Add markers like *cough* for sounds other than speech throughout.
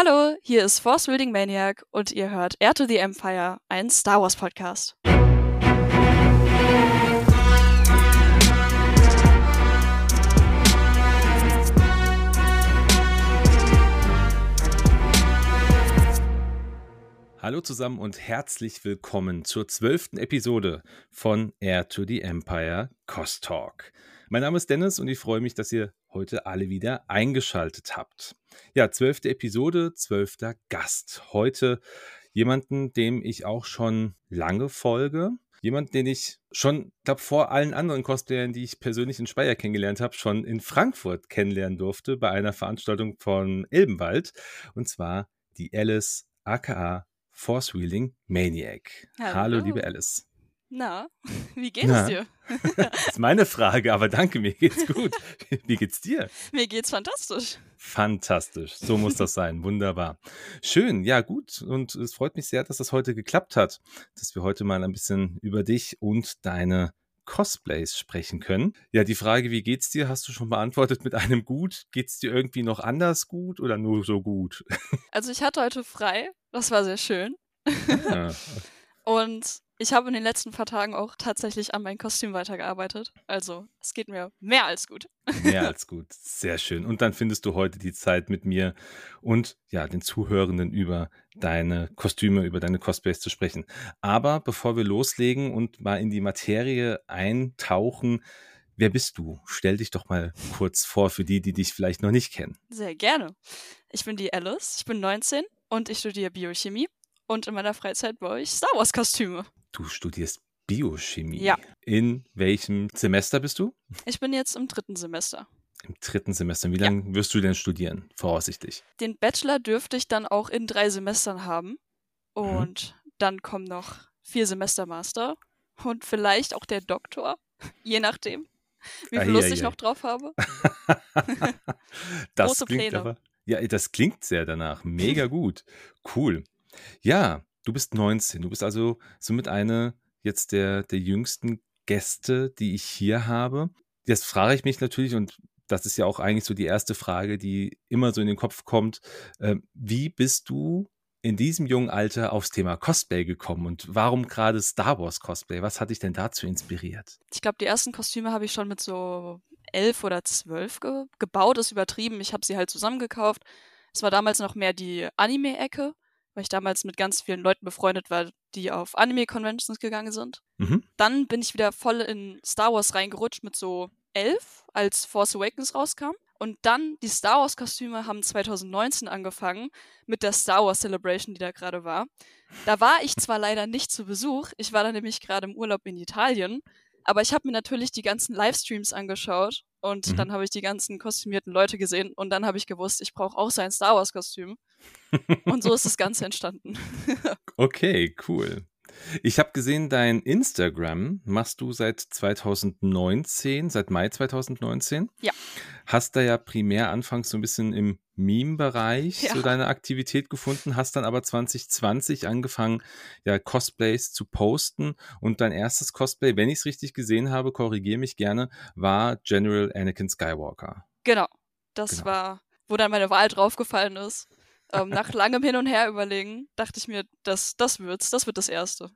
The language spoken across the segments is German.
Hallo, hier ist Force Reading Maniac und ihr hört Air to the Empire, ein Star Wars Podcast. Hallo zusammen und herzlich willkommen zur zwölften Episode von Air to the Empire Cost Talk. Mein Name ist Dennis und ich freue mich, dass ihr heute alle wieder eingeschaltet habt. Ja, zwölfte Episode, zwölfter Gast. Heute jemanden, dem ich auch schon lange folge. Jemand, den ich schon, glaube vor allen anderen Cosplayern, die ich persönlich in Speyer kennengelernt habe, schon in Frankfurt kennenlernen durfte bei einer Veranstaltung von Elbenwald. Und zwar die Alice aka Force Wheeling Maniac. Hallo, Hallo liebe Alice. Na, *laughs* wie geht Na? es dir? *laughs* das ist meine Frage, aber danke, mir geht's gut. *laughs* Wie geht's dir? Mir geht's fantastisch. Fantastisch, so muss das sein. Wunderbar. Schön, ja gut. Und es freut mich sehr, dass das heute geklappt hat, dass wir heute mal ein bisschen über dich und deine Cosplays sprechen können. Ja, die Frage, wie geht's dir, hast du schon beantwortet mit einem gut. Geht's dir irgendwie noch anders gut oder nur so gut? Also ich hatte heute frei, das war sehr schön. Ja. Und ich habe in den letzten paar Tagen auch tatsächlich an meinem Kostüm weitergearbeitet. Also es geht mir mehr als gut. Mehr *laughs* als gut. Sehr schön. Und dann findest du heute die Zeit mit mir und ja, den Zuhörenden über deine Kostüme, über deine Cosplays zu sprechen. Aber bevor wir loslegen und mal in die Materie eintauchen, Wer bist du? Stell dich doch mal kurz vor für die, die dich vielleicht noch nicht kennen. Sehr gerne. Ich bin die Alice, ich bin 19 und ich studiere Biochemie und in meiner Freizeit baue ich Star Wars Kostüme. Du studierst Biochemie. Ja. In welchem Semester bist du? Ich bin jetzt im dritten Semester. Im dritten Semester. Wie lange ja. wirst du denn studieren, voraussichtlich? Den Bachelor dürfte ich dann auch in drei Semestern haben. Mhm. Und mhm. dann kommen noch vier Semester Master und vielleicht auch der Doktor, *laughs* je nachdem, wie viel ah, Lust ja, ich noch drauf habe. *laughs* das Große Pläne. Aber, ja, das klingt sehr danach. Mega *laughs* gut. Cool. Ja, Du bist 19. Du bist also somit eine jetzt der, der jüngsten Gäste, die ich hier habe. Jetzt frage ich mich natürlich, und das ist ja auch eigentlich so die erste Frage, die immer so in den Kopf kommt, äh, wie bist du in diesem jungen Alter aufs Thema Cosplay gekommen und warum gerade Star Wars Cosplay? Was hat dich denn dazu inspiriert? Ich glaube, die ersten Kostüme habe ich schon mit so elf oder zwölf ge gebaut, ist übertrieben. Ich habe sie halt zusammengekauft. Es war damals noch mehr die Anime-Ecke weil ich damals mit ganz vielen Leuten befreundet war, die auf Anime-Conventions gegangen sind. Mhm. Dann bin ich wieder voll in Star Wars reingerutscht mit so elf, als Force Awakens rauskam. Und dann die Star Wars-Kostüme haben 2019 angefangen mit der Star Wars Celebration, die da gerade war. Da war ich zwar leider nicht zu Besuch, ich war da nämlich gerade im Urlaub in Italien, aber ich habe mir natürlich die ganzen Livestreams angeschaut und mhm. dann habe ich die ganzen kostümierten Leute gesehen und dann habe ich gewusst, ich brauche auch sein Star Wars-Kostüm. und so ist das Ganze entstanden. *laughs* okay, cool. Ich habe gesehen, dein Instagram machst du seit 2019, seit Mai 2019. Ja. Hast da ja primär anfangs so ein bisschen im Meme-Bereich ja. so deine Aktivität gefunden, hast dann aber 2020 angefangen, ja, Cosplays zu posten und dein erstes Cosplay, wenn ich es richtig gesehen habe, korrigiere mich gerne, war General Anakin Skywalker. Genau. Das genau. war, wo dann meine Wahl draufgefallen ist. Ähm, nach *laughs* langem Hin und Her überlegen, dachte ich mir, das, das wird's, das wird das erste.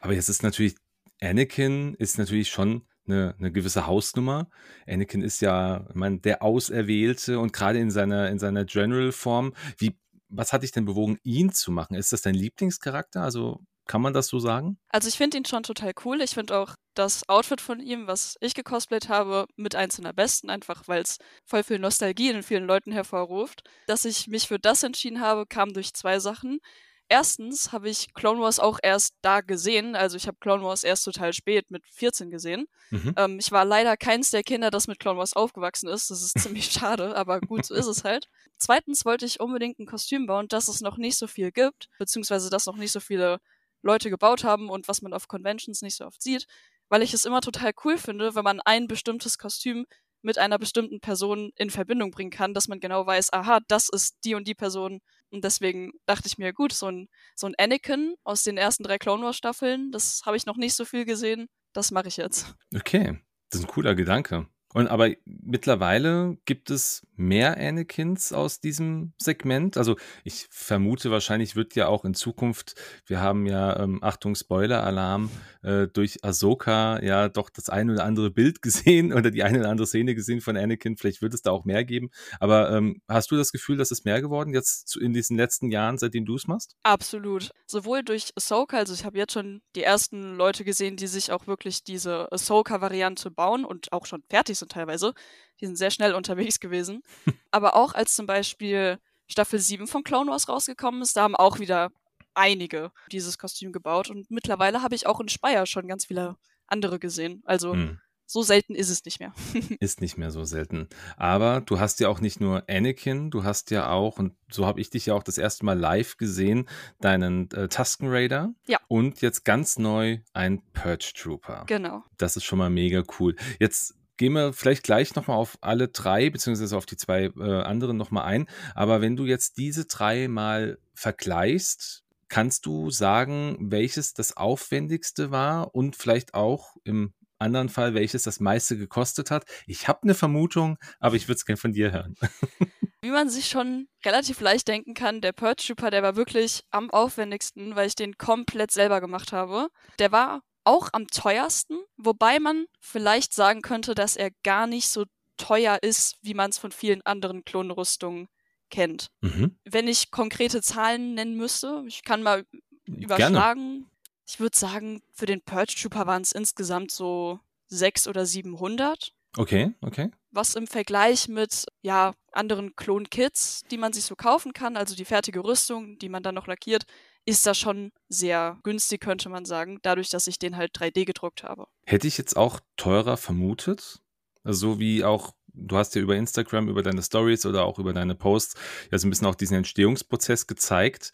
Aber jetzt ist natürlich, Anakin ist natürlich schon eine, eine gewisse Hausnummer. Anakin ist ja, ich meine, der Auserwählte und gerade in seiner, in seiner General-Form. Wie, was hat dich denn bewogen, ihn zu machen? Ist das dein Lieblingscharakter? Also kann man das so sagen? Also ich finde ihn schon total cool. Ich finde auch das Outfit von ihm, was ich gecosplayt habe, mit eins der besten, einfach weil es voll viel Nostalgie in vielen Leuten hervorruft. Dass ich mich für das entschieden habe, kam durch zwei Sachen. Erstens habe ich Clone Wars auch erst da gesehen. Also ich habe Clone Wars erst total spät mit 14 gesehen. Mhm. Ähm, ich war leider keins der Kinder, das mit Clone Wars aufgewachsen ist. Das ist ziemlich *laughs* schade, aber gut, so ist es halt. Zweitens wollte ich unbedingt ein Kostüm bauen, das es noch nicht so viel gibt, beziehungsweise das noch nicht so viele Leute gebaut haben und was man auf Conventions nicht so oft sieht, weil ich es immer total cool finde, wenn man ein bestimmtes Kostüm mit einer bestimmten Person in Verbindung bringen kann, dass man genau weiß, aha, das ist die und die Person. Und deswegen dachte ich mir, gut, so ein, so ein Anakin aus den ersten drei Clone Wars Staffeln, das habe ich noch nicht so viel gesehen, das mache ich jetzt. Okay, das ist ein cooler Gedanke. Und aber mittlerweile gibt es mehr Anakins aus diesem Segment. Also ich vermute, wahrscheinlich wird ja auch in Zukunft, wir haben ja, ähm, Achtung, Spoiler-Alarm, äh, durch Ahsoka ja doch das eine oder andere Bild *laughs* gesehen oder die eine oder andere Szene gesehen von Anakin. Vielleicht wird es da auch mehr geben. Aber ähm, hast du das Gefühl, dass es mehr geworden jetzt in diesen letzten Jahren, seitdem du es machst? Absolut. Sowohl durch Ahsoka, also ich habe jetzt schon die ersten Leute gesehen, die sich auch wirklich diese Ahsoka-Variante bauen und auch schon fertig sind teilweise. Die sind sehr schnell *laughs* unterwegs gewesen. *laughs* Aber auch als zum Beispiel Staffel 7 von Clone Wars rausgekommen ist, da haben auch wieder einige dieses Kostüm gebaut. Und mittlerweile habe ich auch in Speyer schon ganz viele andere gesehen. Also hm. so selten ist es nicht mehr. *laughs* ist nicht mehr so selten. Aber du hast ja auch nicht nur Anakin, du hast ja auch, und so habe ich dich ja auch das erste Mal live gesehen, deinen äh, Tusken Raider. Ja. Und jetzt ganz neu ein Purge Trooper. Genau. Das ist schon mal mega cool. Jetzt gehen wir vielleicht gleich nochmal auf alle drei, beziehungsweise auf die zwei äh, anderen nochmal ein. Aber wenn du jetzt diese drei mal vergleichst, Kannst du sagen, welches das aufwendigste war und vielleicht auch im anderen Fall, welches das meiste gekostet hat? Ich habe eine Vermutung, aber ich würde es gerne von dir hören. *laughs* Wie man sich schon relativ leicht denken kann, der Purge Trooper, der war wirklich am aufwendigsten, weil ich den komplett selber gemacht habe. Der war auch am teuersten, wobei man vielleicht sagen könnte, dass er gar nicht so teuer ist, wie man es von vielen anderen Klonrüstungen kennt. Mhm. Wenn ich konkrete Zahlen nennen müsste, ich kann mal überschlagen. Gerne. Ich würde sagen, für den Purge Trooper waren es insgesamt so 600 oder 700. Okay, okay. Was im Vergleich mit ja, anderen Klon-Kits, die man sich so kaufen kann, also die fertige Rüstung, die man dann noch lackiert, ist das schon sehr günstig, könnte man sagen, dadurch, dass ich den halt 3D gedruckt habe. Hätte ich jetzt auch teurer vermutet? So wie auch du hast ja über Instagram, über deine Stories oder auch über deine Posts ja so ein bisschen auch diesen Entstehungsprozess gezeigt.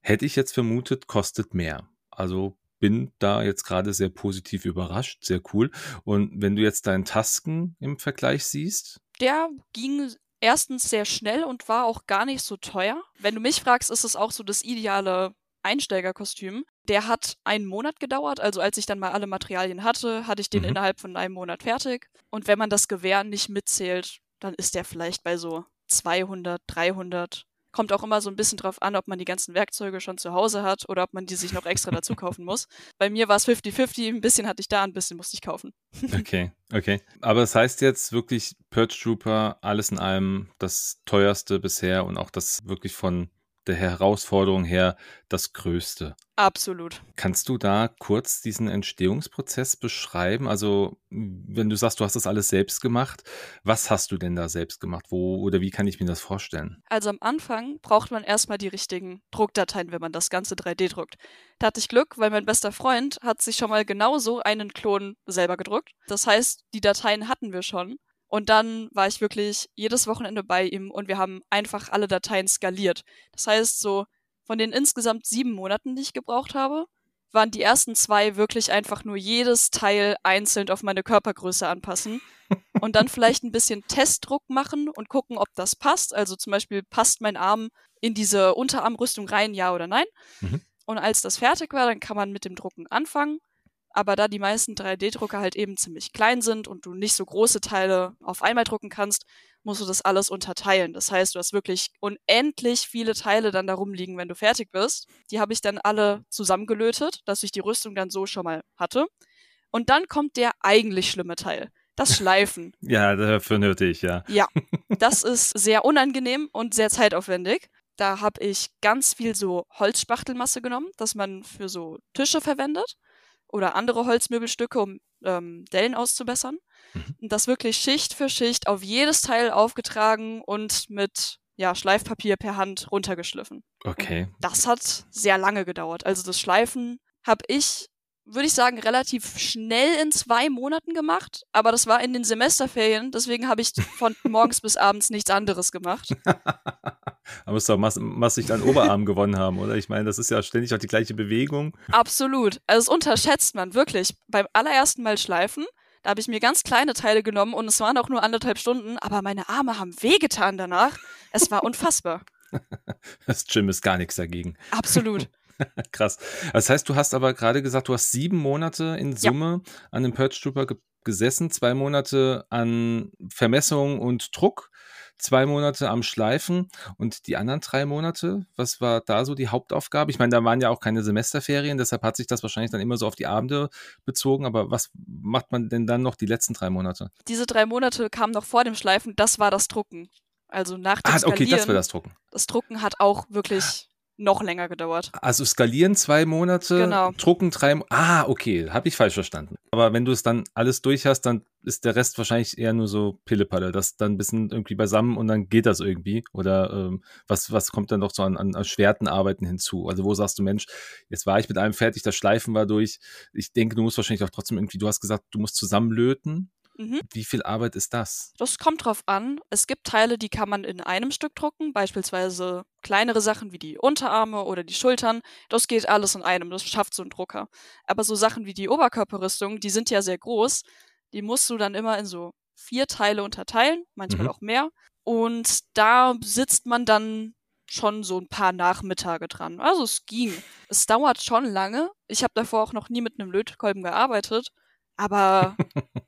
Hätte ich jetzt vermutet, kostet mehr. Also bin da jetzt gerade sehr positiv überrascht, sehr cool. Und wenn du jetzt deinen Tasken im Vergleich siehst? Der ging erstens sehr schnell und war auch gar nicht so teuer. Wenn du mich fragst, ist es auch so das ideale Einsteigerkostüm. Der hat einen Monat gedauert, also als ich dann mal alle Materialien hatte, hatte ich den mhm. innerhalb von einem Monat fertig. Und wenn man das Gewehr nicht mitzählt, dann ist der vielleicht bei so 200, 300. Kommt auch immer so ein bisschen drauf an, ob man die ganzen Werkzeuge schon zu Hause hat oder ob man die sich noch extra dazu kaufen muss. *laughs* Bei mir war es 50-50, ein bisschen hatte ich da, ein bisschen musste ich kaufen. *laughs* okay, okay. Aber das heißt jetzt wirklich Purge Trooper, alles in allem das teuerste bisher und auch das wirklich von der Herausforderung her das Größte. Absolut. Kannst du da kurz diesen Entstehungsprozess beschreiben? Also, wenn du sagst, du hast das alles selbst gemacht, was hast du denn da selbst gemacht? Wo oder wie kann ich mir das vorstellen? Also am Anfang braucht man erstmal die richtigen Druckdateien, wenn man das Ganze 3D druckt. Da hatte ich Glück, weil mein bester Freund hat sich schon mal genauso einen Klon selber gedruckt. Das heißt, die Dateien hatten wir schon. Und dann war ich wirklich jedes Wochenende bei ihm und wir haben einfach alle Dateien skaliert. Das heißt, so von den insgesamt sieben Monaten, die ich gebraucht habe, waren die ersten zwei wirklich einfach nur jedes Teil einzeln auf meine Körpergröße anpassen *laughs* und dann vielleicht ein bisschen Testdruck machen und gucken, ob das passt. Also zum Beispiel, passt mein Arm in diese Unterarmrüstung rein, ja oder nein? Mhm. Und als das fertig war, dann kann man mit dem Drucken anfangen aber da die meisten 3D-Drucker halt eben ziemlich klein sind und du nicht so große Teile auf einmal drucken kannst, musst du das alles unterteilen. Das heißt, du hast wirklich unendlich viele Teile dann da rumliegen, wenn du fertig bist. Die habe ich dann alle zusammengelötet, dass ich die Rüstung dann so schon mal hatte. Und dann kommt der eigentlich schlimme Teil. Das *laughs* Schleifen. ja, dafür nötig, ja. Ja, *laughs* das ist sehr unangenehm und sehr zeitaufwendig. Da habe ich ganz viel so Holzspachtelmasse genommen, das man für so Tische verwendet oder andere Holzmöbelstücke, um ähm, Dellen auszubessern. Mhm. Und das wirklich Schicht für Schicht auf jedes Teil aufgetragen und mit ja, Schleifpapier per Hand runtergeschliffen. Okay. Und das hat sehr lange gedauert. Also das Schleifen habe ich, würde ich sagen, relativ schnell in zwei Monaten gemacht. Aber das war in den Semesterferien. Deswegen habe ich von *laughs* morgens bis abends nichts anderes gemacht. Musst du auch mass massig deinen Oberarm gewonnen haben, oder? Ich meine, das ist ja ständig auch die gleiche Bewegung. Absolut. Also es unterschätzt man wirklich. Beim allerersten Mal schleifen, da habe ich mir ganz kleine Teile genommen und es waren auch nur anderthalb Stunden, aber meine Arme haben wehgetan danach. Es war unfassbar. *laughs* das Gym ist gar nichts dagegen. Absolut. *laughs* Krass. Das heißt, du hast aber gerade gesagt, du hast sieben Monate in Summe ja. an dem Purge Trooper gesessen, zwei Monate an Vermessung und Druck, zwei Monate am Schleifen und die anderen drei Monate, was war da so die Hauptaufgabe? Ich meine, da waren ja auch keine Semesterferien, deshalb hat sich das wahrscheinlich dann immer so auf die Abende bezogen, aber was macht man denn dann noch die letzten drei Monate? Diese drei Monate kamen noch vor dem Schleifen, das war das Drucken. Also nach dem Ah, Skalieren. okay, das war das Drucken. Das Drucken hat auch wirklich noch länger gedauert. Also skalieren zwei Monate, Genau. drucken drei Mo Ah, okay, habe ich falsch verstanden. Aber wenn du es dann alles durch hast, dann ist der Rest wahrscheinlich eher nur so Pillepalle, das dann ein bisschen irgendwie beisammen und dann geht das irgendwie. Oder ähm, was, was kommt dann noch so an, an erschwerten Arbeiten hinzu? Also wo sagst du, Mensch, jetzt war ich mit allem fertig, das Schleifen war durch. Ich denke, du musst wahrscheinlich auch trotzdem irgendwie, du hast gesagt, du musst zusammenlöten. Mhm. Wie viel Arbeit ist das? Das kommt drauf an. Es gibt Teile, die kann man in einem Stück drucken, beispielsweise kleinere Sachen wie die Unterarme oder die Schultern. Das geht alles in einem, das schafft so ein Drucker. Aber so Sachen wie die Oberkörperrüstung, die sind ja sehr groß, die musst du dann immer in so vier Teile unterteilen, manchmal Mhm. auch mehr. Und da sitzt man dann schon so ein paar Nachmittage dran. Also es ging. Es dauert schon lange. Ich habe davor auch noch nie mit einem Lötkolben gearbeitet. Aber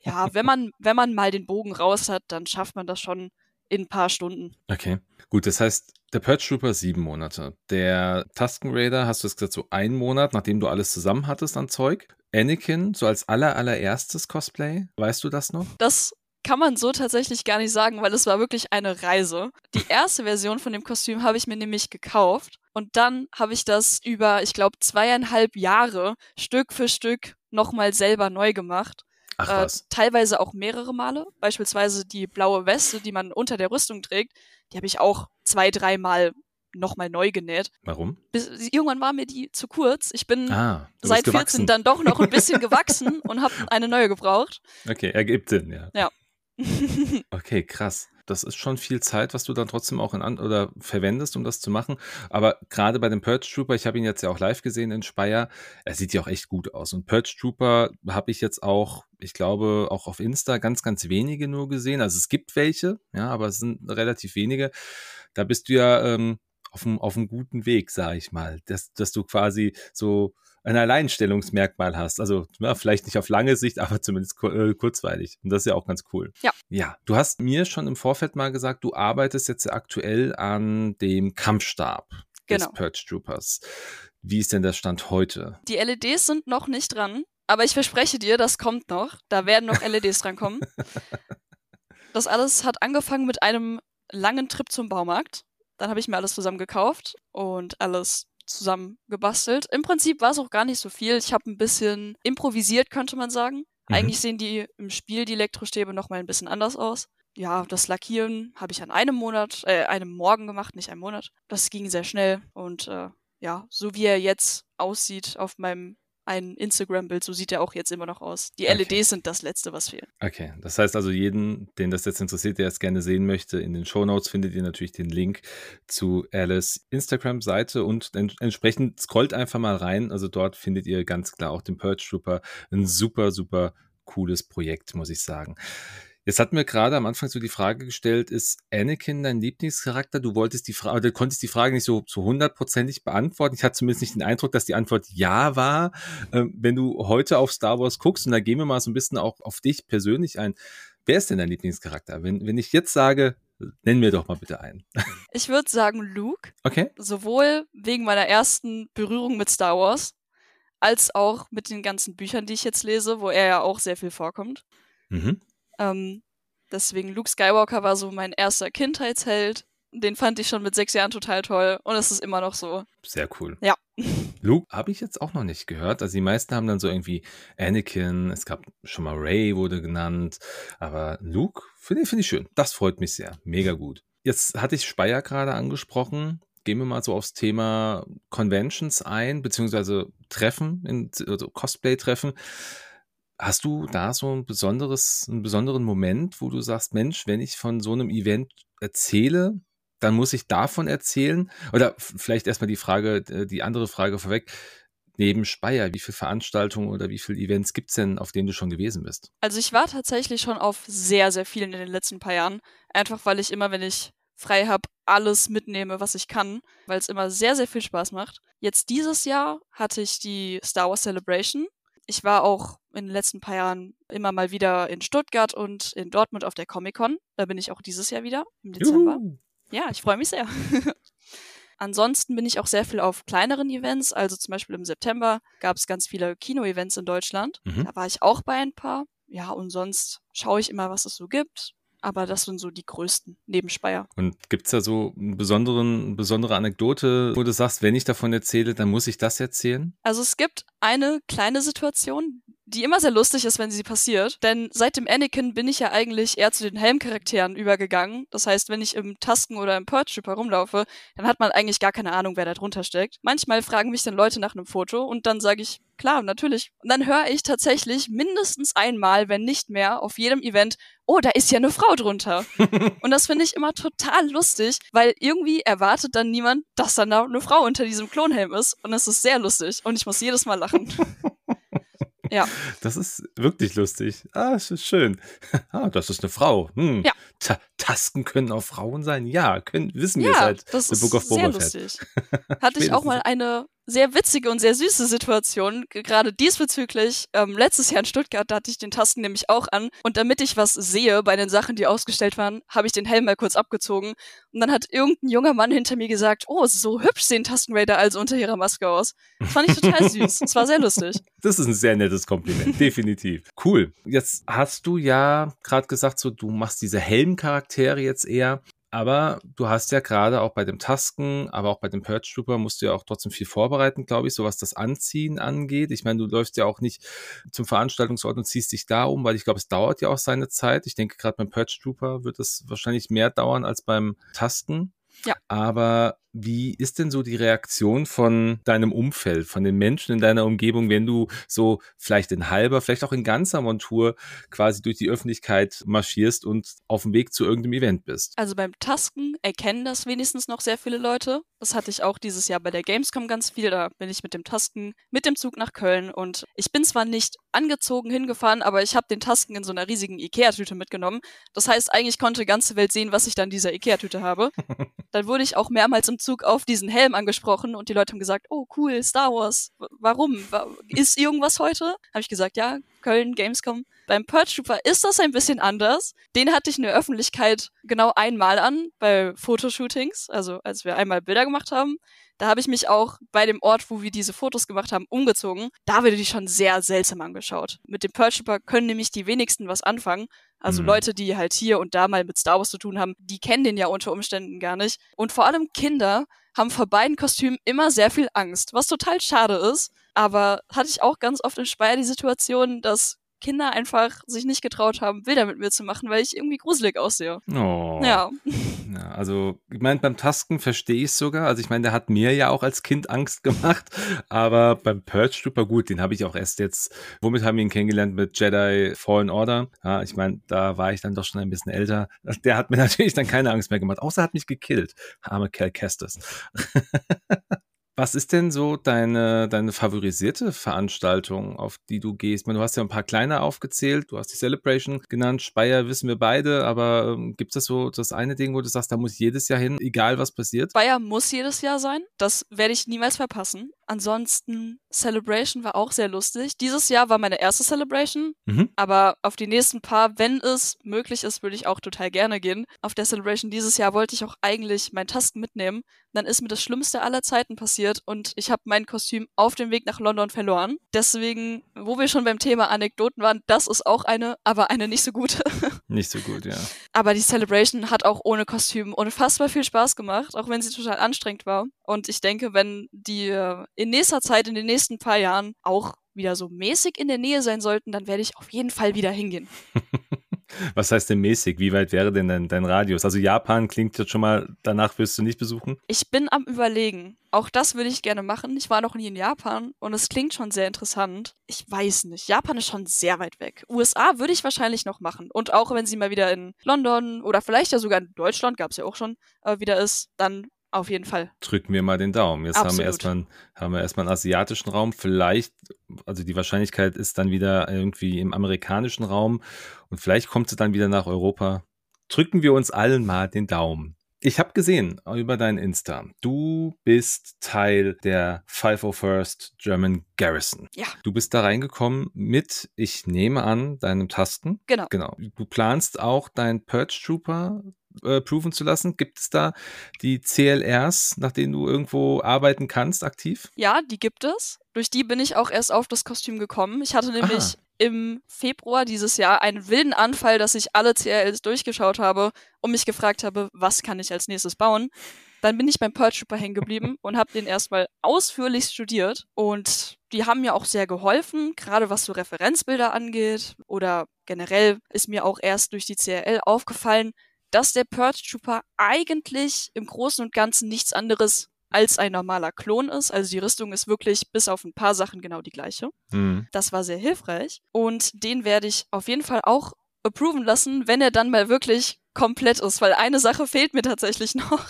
ja, *laughs* wenn man, wenn man mal den Bogen raus hat, dann schafft man das schon in ein paar Stunden. Okay, gut, das heißt, der Purge Trooper sieben Monate. Der Tusken Raider, hast du jetzt gesagt, so einen Monat, nachdem du alles zusammen hattest an Zeug. Anakin, so als aller, allererstes Cosplay, weißt du das noch? Das kann man so tatsächlich gar nicht sagen, weil es war wirklich eine Reise. Die *laughs* erste Version von dem Kostüm habe ich mir nämlich gekauft und dann habe ich das über, ich glaube, zweieinhalb Jahre Stück für Stück nochmal selber neu gemacht. Ach Äh, teilweise auch mehrere Male. Beispielsweise die blaue Weste, die man unter der Rüstung trägt, die habe ich auch zwei, dreimal nochmal neu genäht. Warum? Bis, irgendwann war mir die zu kurz. Ich bin Ah, seit bist 14 gewachsen. dann doch noch ein bisschen *laughs* gewachsen und habe eine neue gebraucht. Okay, ergibt Sinn, ja. Ja. *laughs* Okay, krass. Das ist schon viel Zeit, was du dann trotzdem auch in an oder verwendest, um das zu machen. Aber gerade bei dem Purge Trooper, ich habe ihn jetzt ja auch live gesehen in Speyer, er sieht ja auch echt gut aus. Und Purge Trooper habe ich jetzt auch, ich glaube, auch auf Insta ganz, ganz wenige nur gesehen. Also es gibt welche, ja, aber es sind relativ wenige. Da bist du ja ähm, auf einem guten Weg, sage ich mal, dass, dass du quasi so ein Alleinstellungsmerkmal hast. Also ja, vielleicht nicht auf lange Sicht, aber zumindest äh, kurzweilig. Und das ist ja auch ganz cool. Ja. Ja, du hast mir schon im Vorfeld mal gesagt, du arbeitest jetzt aktuell an dem Kampfstab Genau. des Purge Troopers. Wie ist denn der Stand heute? Die LEDs sind noch nicht dran, aber ich verspreche dir, das kommt noch. Da werden noch LEDs drankommen. *laughs* Das alles hat angefangen mit einem langen Trip zum Baumarkt. Dann habe ich mir alles zusammen gekauft und alles zusammen gebastelt. Im Prinzip war es auch gar nicht so viel. Ich habe ein bisschen improvisiert, könnte man sagen. Mhm. Eigentlich sehen die im Spiel, die Elektrostäbe, noch mal ein bisschen anders aus. Ja, das Lackieren habe ich an einem Monat, äh, einem Morgen gemacht, nicht einem Monat. Das ging sehr schnell und äh, ja, so wie er jetzt aussieht auf meinem ein Instagram-Bild, so sieht er auch jetzt immer noch aus. Die Okay. LEDs sind das Letzte, was fehlt. Okay, das heißt also jeden, den das jetzt interessiert, der es gerne sehen möchte, in den Shownotes findet ihr natürlich den Link zu Alice Instagram-Seite und en entsprechend scrollt einfach mal rein. Also dort findet ihr ganz klar auch den Purge Trooper. Ein super, super cooles Projekt, muss ich sagen. Jetzt hatten wir gerade am Anfang so die Frage gestellt, ist Anakin dein Lieblingscharakter? Du wolltest die Frage, du konntest die Frage nicht so so hundertprozentig beantworten. Ich hatte zumindest nicht den Eindruck, dass die Antwort ja war. Ähm, wenn du heute auf Star Wars guckst, und da gehen wir mal so ein bisschen auch auf dich persönlich ein, wer ist denn dein Lieblingscharakter? Wenn, wenn ich jetzt sage, nenn mir doch mal bitte einen. *laughs* Ich würde sagen Luke, Okay? sowohl wegen meiner ersten Berührung mit Star Wars, als auch mit den ganzen Büchern, die ich jetzt lese, wo er ja auch sehr viel vorkommt. Mhm. Ähm, deswegen Luke Skywalker war so mein erster Kindheitsheld. Den fand ich schon mit sechs Jahren total toll und es ist immer noch so. Sehr cool. Ja. *laughs* Luke habe ich jetzt auch noch nicht gehört. Also die meisten haben dann so irgendwie Anakin, es gab schon mal Ray wurde genannt, aber Luke finde find ich schön. Das freut mich sehr. Mega gut. Jetzt hatte ich Speyer gerade angesprochen. Gehen wir mal so aufs Thema Conventions ein, beziehungsweise Treffen, in, also Cosplay-Treffen. Hast du da so ein besonderes, einen besonderen Moment, wo du sagst, Mensch, wenn ich von so einem Event erzähle, dann muss ich davon erzählen? Oder vielleicht erstmal die Frage, äh, die andere Frage vorweg. Neben Speyer, wie viele Veranstaltungen oder wie viele Events gibt's denn, auf denen du schon gewesen bist? Also ich war tatsächlich schon auf sehr, sehr vielen in den letzten paar Jahren. Einfach weil ich immer, wenn ich frei habe, alles mitnehme, was ich kann, weil es immer sehr, sehr viel Spaß macht. Jetzt dieses Jahr hatte ich die Star Wars Celebration. Ich war auch in den letzten paar Jahren immer mal wieder in Stuttgart und in Dortmund auf der Comic-Con. Da bin ich auch dieses Jahr wieder im Dezember. Juhu. Ja, ich freue mich sehr. *laughs* Ansonsten bin ich auch sehr viel auf kleineren Events. Also zum Beispiel im September gab es ganz viele Kino-Events in Deutschland. Mhm. Da war ich auch bei ein paar. Ja, und sonst schaue ich immer, was es so gibt. Aber das sind so die größten neben Speyer. Und gibt es da so eine besondere Anekdote, wo du sagst, wenn ich davon erzähle, dann muss ich das erzählen? Also es gibt eine kleine Situation, die immer sehr lustig ist, wenn sie passiert. Denn seit dem Anakin bin ich ja eigentlich eher zu den Helmcharakteren übergegangen. Das heißt, wenn ich im Tasken oder im Purge Trip herumlaufe, dann hat man eigentlich gar keine Ahnung, wer da drunter steckt. Manchmal fragen mich dann Leute nach einem Foto und dann sage ich, klar, natürlich. Und dann höre ich tatsächlich mindestens einmal, wenn nicht mehr, auf jedem Event, oh, da ist ja eine Frau drunter. *laughs* und das finde ich immer total lustig, weil irgendwie erwartet dann niemand, dass dann da eine Frau unter diesem Klonhelm ist. Und das ist sehr lustig. Und ich muss jedes Mal lachen. *laughs* Ja. *laughs* Das ist wirklich lustig. Ah, das ist schön. *laughs* Ah, das ist eine Frau. Hm. Ja. Ta Tasken können auch Frauen sein? Ja, können, wissen ja, wir seit das The Book of Boba Fett. Lustig. *laughs* Hatte ich auch mal eine sehr witzige und sehr süße Situation, gerade diesbezüglich. Ähm, letztes Jahr in Stuttgart, da hatte ich den Tasken nämlich auch an. Und damit ich was sehe bei den Sachen, die ausgestellt waren, habe ich den Helm mal kurz abgezogen. Und dann hat irgendein junger Mann hinter mir gesagt, oh, so hübsch sehen Taskenraider also unter ihrer Maske aus. Das fand ich total *laughs* süß. Es war sehr lustig. Das ist ein sehr nettes Kompliment, *laughs* definitiv. Cool. Jetzt hast du ja gerade gesagt, so du machst diese Helmcharaktere jetzt eher. Aber du hast ja gerade auch bei dem Tasken, aber auch bei dem Purge Trooper musst du ja auch trotzdem viel vorbereiten, glaube ich, so was das Anziehen angeht. Ich meine, du läufst ja auch nicht zum Veranstaltungsort und ziehst dich da um, weil ich glaube, es dauert ja auch seine Zeit. Ich denke, gerade beim Purge Trooper wird es wahrscheinlich mehr dauern als beim Tasken. Ja. Aber wie ist denn so die Reaktion von deinem Umfeld, von den Menschen in deiner Umgebung, wenn du so vielleicht in halber, vielleicht auch in ganzer Montur quasi durch die Öffentlichkeit marschierst und auf dem Weg zu irgendeinem Event bist? Also beim Tasken erkennen das wenigstens noch sehr viele Leute. Das hatte ich auch dieses Jahr bei der Gamescom ganz viel. Da bin ich mit dem Tasken mit dem Zug nach Köln und ich bin zwar nicht angezogen hingefahren, aber ich habe den Tasken in so einer riesigen Ikea-Tüte mitgenommen. Das heißt, eigentlich konnte die ganze Welt sehen, was ich da in dieser Ikea-Tüte habe. *laughs* Dann wurde ich auch mehrmals im Zug auf diesen Helm angesprochen und die Leute haben gesagt, oh cool, Star Wars. Warum? Ist irgendwas heute? Habe ich gesagt, ja, Köln, Gamescom. Beim Purge Trooper ist das ein bisschen anders. Den hatte ich in der Öffentlichkeit genau einmal an, bei Fotoshootings, also als wir einmal Bilder gemacht haben. Da habe ich mich auch bei dem Ort, wo wir diese Fotos gemacht haben, umgezogen. Da wurde die schon sehr seltsam angeschaut. Mit dem Purge Trooper können nämlich die wenigsten was anfangen. Also mhm. Leute, die halt hier und da mal mit Star Wars zu tun haben, die kennen den ja unter Umständen gar nicht. Und vor allem Kinder haben vor beiden Kostümen immer sehr viel Angst, was total schade ist. Aber hatte ich auch ganz oft in Speyer die Situation, dass Kinder einfach sich nicht getraut haben, Bilder mit mir zu machen, weil ich irgendwie gruselig aussehe. Oh. Ja. ja also, ich meine, beim Tasken verstehe ich es sogar. Also, ich meine, der hat mir ja auch als Kind Angst gemacht. Aber beim Purge Trooper, gut, den habe ich auch erst jetzt, womit haben wir ihn kennengelernt? Mit Jedi Fallen Order. Ja, ich meine, da war ich dann doch schon ein bisschen älter. *laughs* Der hat mir *laughs* natürlich dann keine Angst mehr gemacht. Außer er hat mich gekillt. Arme Cal Kestis. *laughs* Was ist denn so deine, deine favorisierte Veranstaltung, auf die du gehst? Meine, du hast ja ein paar kleine aufgezählt, du hast die Celebration genannt, Speyer wissen wir beide, aber ähm, gibt es so das eine Ding, wo du sagst, da muss jedes Jahr hin, egal was passiert? Speyer muss jedes Jahr sein, das werde ich niemals verpassen. Ansonsten, Celebration war auch sehr lustig. Dieses Jahr war meine erste Celebration, mhm. aber auf die nächsten paar, wenn es möglich ist, würde ich auch total gerne gehen. Auf der Celebration dieses Jahr wollte ich auch eigentlich meinen Tasten mitnehmen. Dann ist mir das Schlimmste aller Zeiten passiert und ich habe mein Kostüm auf dem Weg nach London verloren. Deswegen, wo wir schon beim Thema Anekdoten waren, das ist auch eine, aber eine nicht so gute. *laughs* Nicht so gut, ja. Aber die Celebration hat auch ohne Kostüm unfassbar viel Spaß gemacht, auch wenn sie total anstrengend war. Und ich denke, wenn die äh, in nächster Zeit, in den nächsten paar Jahren auch wieder so mäßig in der Nähe sein sollten, dann werde ich auf jeden Fall wieder hingehen. *laughs* Was heißt denn mäßig? Wie weit wäre denn dein, dein Radius? Also Japan klingt jetzt schon mal, danach wirst du nicht besuchen? Ich bin am überlegen. Auch das würde ich gerne machen. Ich war noch nie in Japan und es klingt schon sehr interessant. Ich weiß nicht. Japan ist schon sehr weit weg. USA würde ich wahrscheinlich noch machen. Und auch wenn sie mal wieder in London oder vielleicht ja sogar in Deutschland, gab es ja auch schon, äh, wieder ist, dann auf jeden Fall. Drücken wir mal den Daumen. Jetzt haben wir, erstmal, haben wir erstmal einen asiatischen Raum. Vielleicht, also die Wahrscheinlichkeit ist dann wieder irgendwie im amerikanischen Raum und vielleicht kommt sie dann wieder nach Europa. Drücken wir uns allen mal den Daumen. Ich habe gesehen über dein Insta, du bist Teil der 501st German Garrison. Ja. Du bist da reingekommen mit, ich nehme an, deinem Tasten. Genau. Genau. Du planst auch deinen Purge Trooper äh, proven zu lassen? Gibt es da die CLRs, nach denen du irgendwo arbeiten kannst, aktiv? Ja, die gibt es. Durch die bin ich auch erst auf das Kostüm gekommen. Ich hatte nämlich Aha. im Februar dieses Jahr einen wilden Anfall, dass ich alle CLs durchgeschaut habe und mich gefragt habe, was kann ich als nächstes bauen. Dann bin ich beim Pearl Trooper hängen geblieben *laughs* und habe den erstmal ausführlich studiert. Und die haben mir auch sehr geholfen, gerade was so Referenzbilder angeht. Oder generell ist mir auch erst durch die CRL aufgefallen, dass der Purge Trooper eigentlich im Großen und Ganzen nichts anderes als ein normaler Klon ist. Also die Rüstung ist wirklich bis auf ein paar Sachen genau die gleiche. Mhm. Das war sehr hilfreich. Und den werde ich auf jeden Fall auch approven lassen, wenn er dann mal wirklich komplett ist, weil eine Sache fehlt mir tatsächlich *laughs* noch.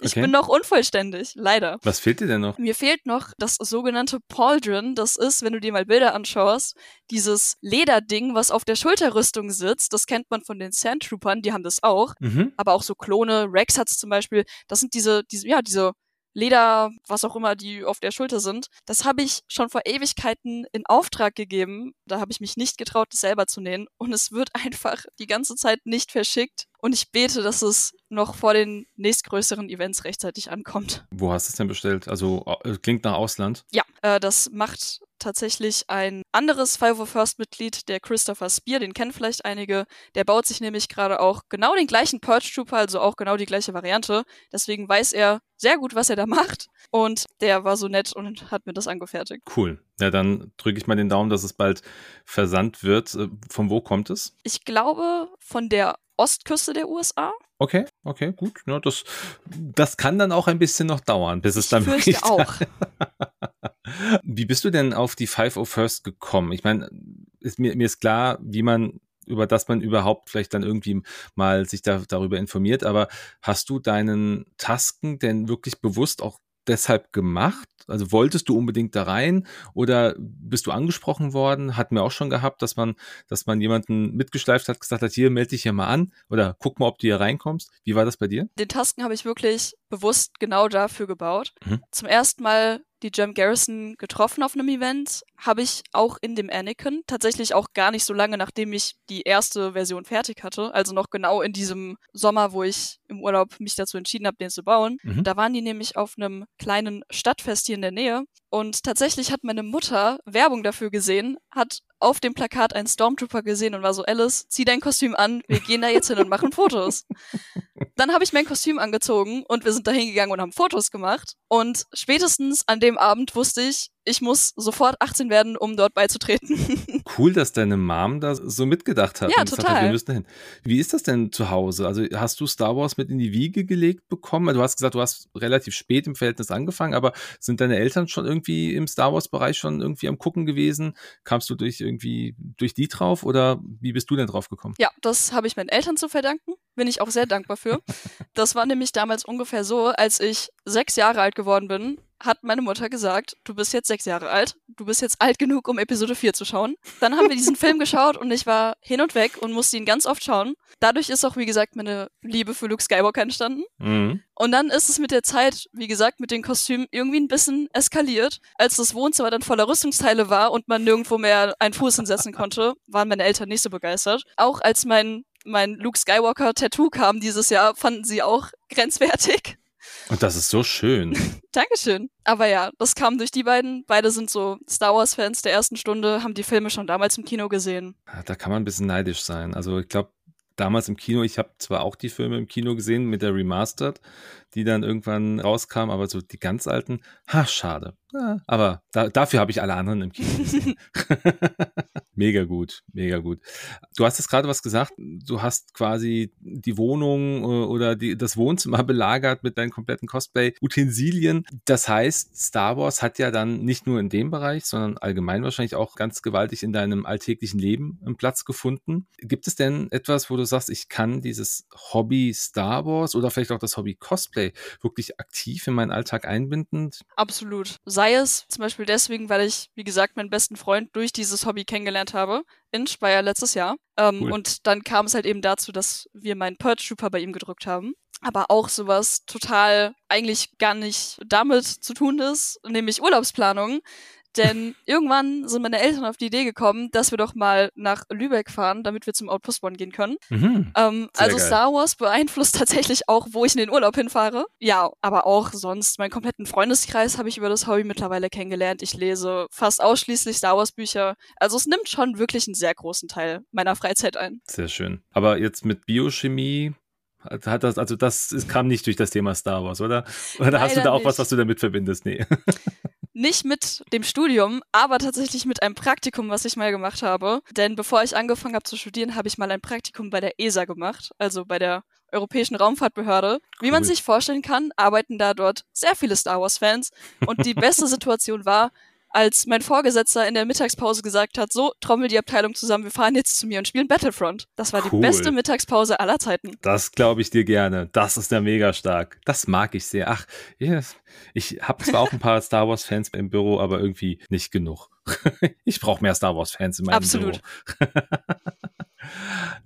Ich Okay. bin noch unvollständig, leider. Was fehlt dir denn noch? Mir fehlt noch das sogenannte Pauldron. Das ist, wenn du dir mal Bilder anschaust, dieses Lederding, was auf der Schulterrüstung sitzt. Das kennt man von den Sandtroopern, die haben das auch. Mhm. Aber auch so Klone, Rex hat's zum Beispiel. Das sind diese, diese, ja, diese Leder, was auch immer, die auf der Schulter sind. Das habe ich schon vor Ewigkeiten in Auftrag gegeben. Da habe ich mich nicht getraut, das selber zu nähen. Und es wird *laughs* einfach die ganze Zeit nicht verschickt. Und ich bete, dass es noch vor den nächstgrößeren Events rechtzeitig ankommt. Wo hast du es denn bestellt? Also äh, klingt nach Ausland. Ja, äh, das macht tatsächlich ein anderes Five of First Mitglied, der Christopher Spear, den kennen vielleicht einige. Der baut sich nämlich gerade auch genau den gleichen Purge Trooper, also auch genau die gleiche Variante. Deswegen weiß er sehr gut, was er da *laughs* macht. Und der war so nett und hat mir das angefertigt. Cool. Ja, dann drücke ich mal den Daumen, dass es bald versandt wird. Äh, Von wo kommt es? Ich glaube, von der Ostküste der USA. Okay, okay, gut. Ja, das, das kann dann auch ein bisschen noch dauern, bis es Ich dann wirklich auch. *laughs* Wie bist du denn auf die 501st gekommen? Ich meine, ist mir, mir ist klar, wie man über das man überhaupt vielleicht dann irgendwie mal sich da, darüber informiert, aber hast du deinen Tasken denn wirklich bewusst auch deshalb gemacht? Also wolltest du unbedingt da rein oder bist du angesprochen worden? Hatten wir auch schon gehabt, dass man, dass man jemanden mitgeschleift hat, gesagt hat, hier melde dich hier mal an oder guck mal, ob du hier reinkommst. Wie war das bei dir? Den Tasken habe ich wirklich bewusst genau dafür gebaut. Mhm. Zum ersten Mal die Gem Garrison getroffen auf einem Event, habe ich auch in dem Anakin, tatsächlich auch gar nicht so lange, nachdem ich die erste Version fertig hatte, also noch genau in diesem Sommer, wo ich im Urlaub mich dazu entschieden habe, den zu bauen. Mhm. Da waren die nämlich auf einem kleinen Stadtfest hier in der Nähe und tatsächlich hat meine Mutter Werbung dafür gesehen, hat auf dem Plakat einen Stormtrooper gesehen und war so, Alice, zieh dein Kostüm an, wir gehen da jetzt hin und machen Fotos. *laughs* Dann habe ich mein Kostüm angezogen und wir sind da hingegangen und haben Fotos gemacht. Und spätestens an dem Abend wusste ich, ich muss sofort 18 werden, um dort beizutreten. *laughs* Cool, dass deine Mom da so mitgedacht hat. Ja, und total. Hat, wir müssen dahin. Wie ist das denn zu Hause? Also hast du Star Wars mit in die Wiege gelegt bekommen? Du hast gesagt, du hast relativ spät im Verhältnis angefangen, aber sind deine Eltern schon irgendwie im Star Wars Bereich schon irgendwie am gucken gewesen? Kamst du durch irgendwie durch die drauf oder wie bist du denn drauf gekommen? ja, das habe ich meinen Eltern zu verdanken. Bin ich auch sehr dankbar für. *laughs* Das war nämlich damals ungefähr so, als ich sechs Jahre alt geworden bin, hat meine Mutter gesagt, du bist jetzt sechs Jahre alt, du bist jetzt alt genug, um Episode 4 zu schauen. Dann haben wir diesen *laughs* Film geschaut und ich war hin und weg und musste ihn ganz oft schauen. Dadurch ist auch, wie gesagt, meine Liebe für Luke Skywalker entstanden. Mhm. Und dann ist es mit der Zeit, wie gesagt, mit den Kostümen irgendwie ein bisschen eskaliert. Als das Wohnzimmer dann voller Rüstungsteile war und man nirgendwo mehr einen Fuß hinsetzen konnte, waren meine Eltern nicht so begeistert. Auch als mein, mein Luke Skywalker Tattoo kam dieses Jahr, fanden sie auch grenzwertig. Und das ist so schön. *laughs* Dankeschön. Aber ja, das kam durch die beiden. Beide sind so Star Wars-Fans der ersten Stunde, haben die Filme schon damals im Kino gesehen. Ja, Da kann man ein bisschen neidisch sein. Also ich glaube, damals im Kino, ich habe zwar auch die Filme im Kino gesehen mit der Remastered, die dann irgendwann rauskam, aber so die ganz alten, ha, schade. Ja, aber da, dafür habe ich alle anderen im Kino gesehen. *laughs* *laughs* mega gut, mega gut. Du hast jetzt gerade was gesagt, du hast quasi die Wohnung äh, oder die, das Wohnzimmer *laughs* belagert mit deinen kompletten Cosplay-Utensilien. Das heißt, Star Wars hat ja dann nicht nur in dem Bereich, sondern allgemein wahrscheinlich auch ganz gewaltig in deinem alltäglichen Leben einen Platz gefunden. Gibt es denn etwas, wo du sagst, ich kann dieses Hobby Star Wars oder vielleicht auch das Hobby Cosplay wirklich aktiv in meinen Alltag einbinden? Absolut. Sei es zum Beispiel deswegen, weil ich, wie gesagt, meinen besten Freund durch dieses Hobby kennengelernt habe, in Speyer letztes Jahr. Ähm, Cool. Und dann kam es halt eben dazu, dass wir meinen Purge Trooper bei ihm gedruckt haben. aber auch sowas total eigentlich gar nicht damit zu tun ist, nämlich Urlaubsplanung. Denn irgendwann sind meine Eltern auf die Idee gekommen, dass wir doch mal nach Lübeck fahren, damit wir zum Outpost One gehen können. Mhm, ähm, also geil. Star Wars beeinflusst *laughs* tatsächlich auch, wo ich in den Urlaub hinfahre. Ja, aber auch sonst, meinen kompletten Freundeskreis habe ich über das Hobby mittlerweile kennengelernt. Ich lese fast ausschließlich Star Wars Bücher. Also es nimmt schon wirklich einen sehr großen Teil meiner Freizeit ein. Sehr schön. Aber jetzt mit Biochemie hat das, also das ist, kam nicht durch das Thema Star Wars, oder? Oder Leider hast du da auch nicht. was, was du damit verbindest? Nee. *laughs* Nicht mit dem Studium, aber tatsächlich mit einem Praktikum, was ich mal gemacht habe. Denn bevor ich angefangen habe zu studieren, habe ich mal ein Praktikum bei der ESA gemacht, also bei der Europäischen Raumfahrtbehörde. Wie man sich vorstellen kann, arbeiten da dort sehr viele Star Wars-Fans. Und die beste Situation war, als mein Vorgesetzter in der Mittagspause gesagt hat, so, trommel die Abteilung zusammen, wir fahren jetzt zu mir und spielen Battlefront. Das war cool. die beste Mittagspause aller Zeiten. Das glaube ich dir gerne. Das ist ja mega stark. Das mag ich sehr. Ach, yes. ich habe zwar auch ein paar *laughs* Star Wars-Fans im Büro, aber irgendwie nicht genug. *laughs* ich brauche mehr Star Wars-Fans in meinem Absolut. Büro.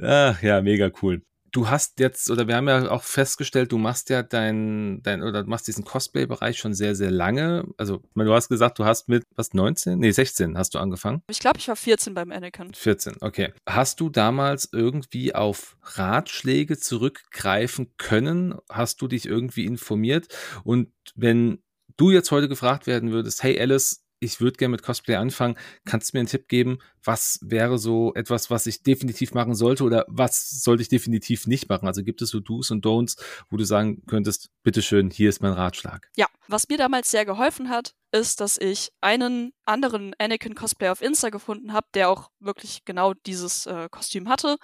*laughs* Ach ja, mega cool du hast jetzt, oder wir haben ja auch festgestellt, du machst ja dein, dein oder du machst diesen Cosplay-Bereich schon sehr, sehr lange. Also, du hast gesagt, du hast mit, was, 19? Nee, 16 hast du angefangen. Ich glaube, ich war 14 beim Anakin. 14, okay. Hast du damals irgendwie auf Ratschläge zurückgreifen können? Hast du dich irgendwie informiert? Und wenn du jetzt heute gefragt werden würdest, hey Alice, ich würde gerne mit Cosplay anfangen. Kannst du mir einen Tipp geben? Was wäre so etwas, was ich definitiv machen sollte oder was sollte ich definitiv nicht machen? Also gibt es so Do's und Don'ts, wo du sagen könntest, bitteschön, hier ist mein Ratschlag. Ja, was mir damals sehr geholfen hat, ist, dass ich einen anderen Anakin Cosplay auf Insta gefunden habe, der auch wirklich genau dieses äh, Kostüm hatte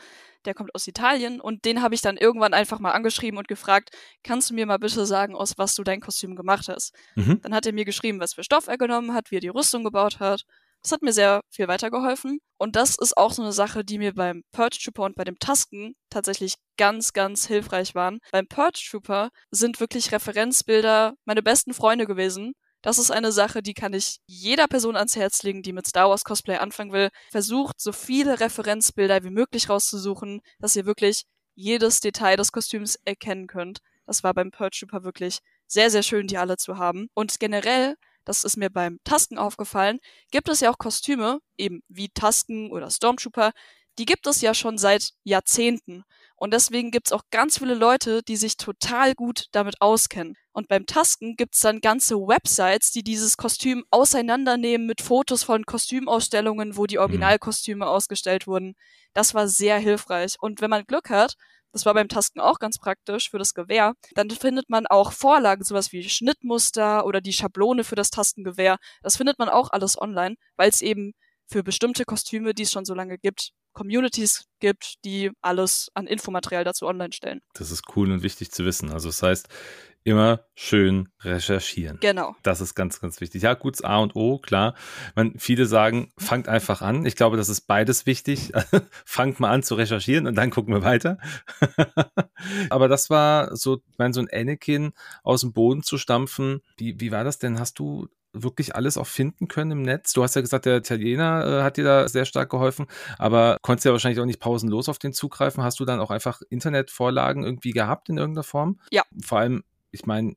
der kommt aus Italien und den habe ich dann irgendwann einfach mal angeschrieben und gefragt, kannst du mir mal bitte sagen, aus was du dein Kostüm gemacht hast? Mhm. Dann hat er mir geschrieben, was für Stoff er genommen hat, wie er die Rüstung gebaut hat. Das hat mir sehr viel weitergeholfen. Und das ist auch so eine Sache, die mir beim Purge Trooper und bei dem Tasken tatsächlich ganz, ganz hilfreich waren. Beim Purge Trooper sind wirklich Referenzbilder meine besten Freunde gewesen. Das ist eine Sache, die kann ich jeder Person ans Herz legen, die mit Star Wars Cosplay anfangen will. Versucht, so viele Referenzbilder wie möglich rauszusuchen, dass ihr wirklich jedes Detail des Kostüms erkennen könnt. Das war beim Purge Trooper wirklich sehr, sehr schön, die alle zu haben. Und generell, das ist mir beim Tasken aufgefallen, gibt es ja auch Kostüme, eben wie Tasken oder Stormtrooper, die gibt es ja schon seit Jahrzehnten. Und deswegen gibt es auch ganz viele Leute, die sich total gut damit auskennen. Und beim Tasken gibt es dann ganze Websites, die dieses Kostüm auseinandernehmen mit Fotos von Kostümausstellungen, wo die mhm. Originalkostüme ausgestellt wurden. Das war sehr hilfreich. Und wenn man Glück hat, das war beim Tasken auch ganz praktisch für das Gewehr, dann findet man auch Vorlagen, sowas wie Schnittmuster oder die Schablone für das Tastengewehr. Das findet man auch alles online, weil es eben für bestimmte Kostüme, die es schon so lange gibt, Communities gibt, die alles an Infomaterial dazu online stellen. Das ist cool und wichtig zu wissen. Also das heißt, immer schön recherchieren. Genau. Das ist ganz, ganz wichtig. Ja, gut, A und O, klar. Man, viele sagen, fangt einfach an. Ich glaube, das ist beides wichtig. *laughs* fangt mal an zu recherchieren und dann gucken wir weiter. *laughs* Aber das war so, ich meine, so ein Anakin aus dem Boden zu stampfen. Wie, wie war das denn? Hast du wirklich alles auch finden können im Netz? Du hast ja gesagt, der Italiener äh, hat dir da sehr stark geholfen, aber konntest ja wahrscheinlich auch nicht pausenlos auf den zugreifen. Hast du dann auch einfach Internetvorlagen irgendwie gehabt in irgendeiner Form? Ja. Vor allem ich meine,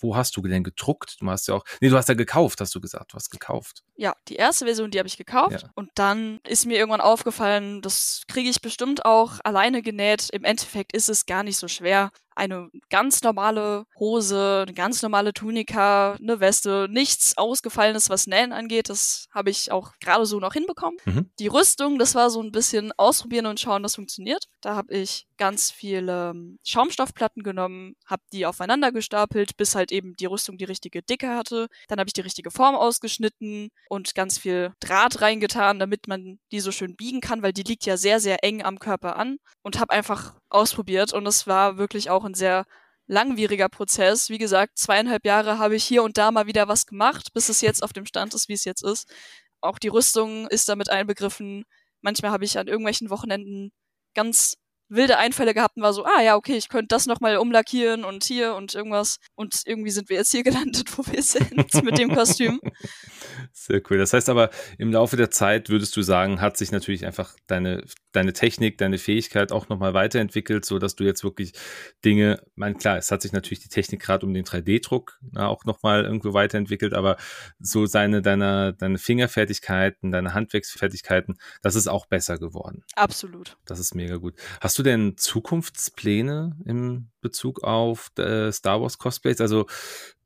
wo hast du denn gedruckt? Du hast ja auch, nee, du hast ja gekauft, hast du gesagt, du hast gekauft. Ja, die erste Version, die habe ich gekauft. Ja. Und dann ist mir irgendwann aufgefallen, das kriege ich bestimmt auch alleine genäht. Im Endeffekt ist es gar nicht so schwer. Eine ganz normale Hose, eine ganz normale Tunika, eine Weste, nichts Ausgefallenes, was Nähen angeht. Das habe ich auch gerade so noch hinbekommen. Mhm. Die Rüstung, das war so ein bisschen ausprobieren und schauen, was funktioniert. Da habe ich ganz viele ähm, Schaumstoffplatten genommen, habe die aufeinander gestapelt, bis halt eben die Rüstung die richtige Dicke hatte. Dann habe ich die richtige Form ausgeschnitten und ganz viel Draht reingetan, damit man die so schön biegen kann, weil die liegt ja sehr, sehr eng am Körper an und habe einfach ausprobiert und es war wirklich auch ein sehr langwieriger Prozess. Wie gesagt, zweieinhalb Jahre habe ich hier und da mal wieder was gemacht, bis es jetzt auf dem Stand ist, wie es jetzt ist. Auch die Rüstung ist damit einbegriffen. Manchmal habe ich an irgendwelchen Wochenenden ganz wilde Einfälle gehabt und war so, ah ja, okay, ich könnte das nochmal umlackieren und hier und irgendwas. Und irgendwie sind wir jetzt hier *laughs* gelandet, wo wir sind mit dem Kostüm. Sehr cool. Das heißt aber, im Laufe der Zeit würdest du sagen, hat sich natürlich einfach deine, deine Technik, deine Fähigkeit auch nochmal weiterentwickelt, so dass du jetzt wirklich Dinge, mein klar, es hat sich natürlich die Technik gerade um den 3D-Druck ne, auch nochmal irgendwo weiterentwickelt, aber so seine, deine, deine Fingerfertigkeiten, deine Handwerksfertigkeiten, das ist auch besser geworden. Absolut. Das ist mega gut. Hast du denn Zukunftspläne im Bezug auf äh, Star Wars Cosplays? Also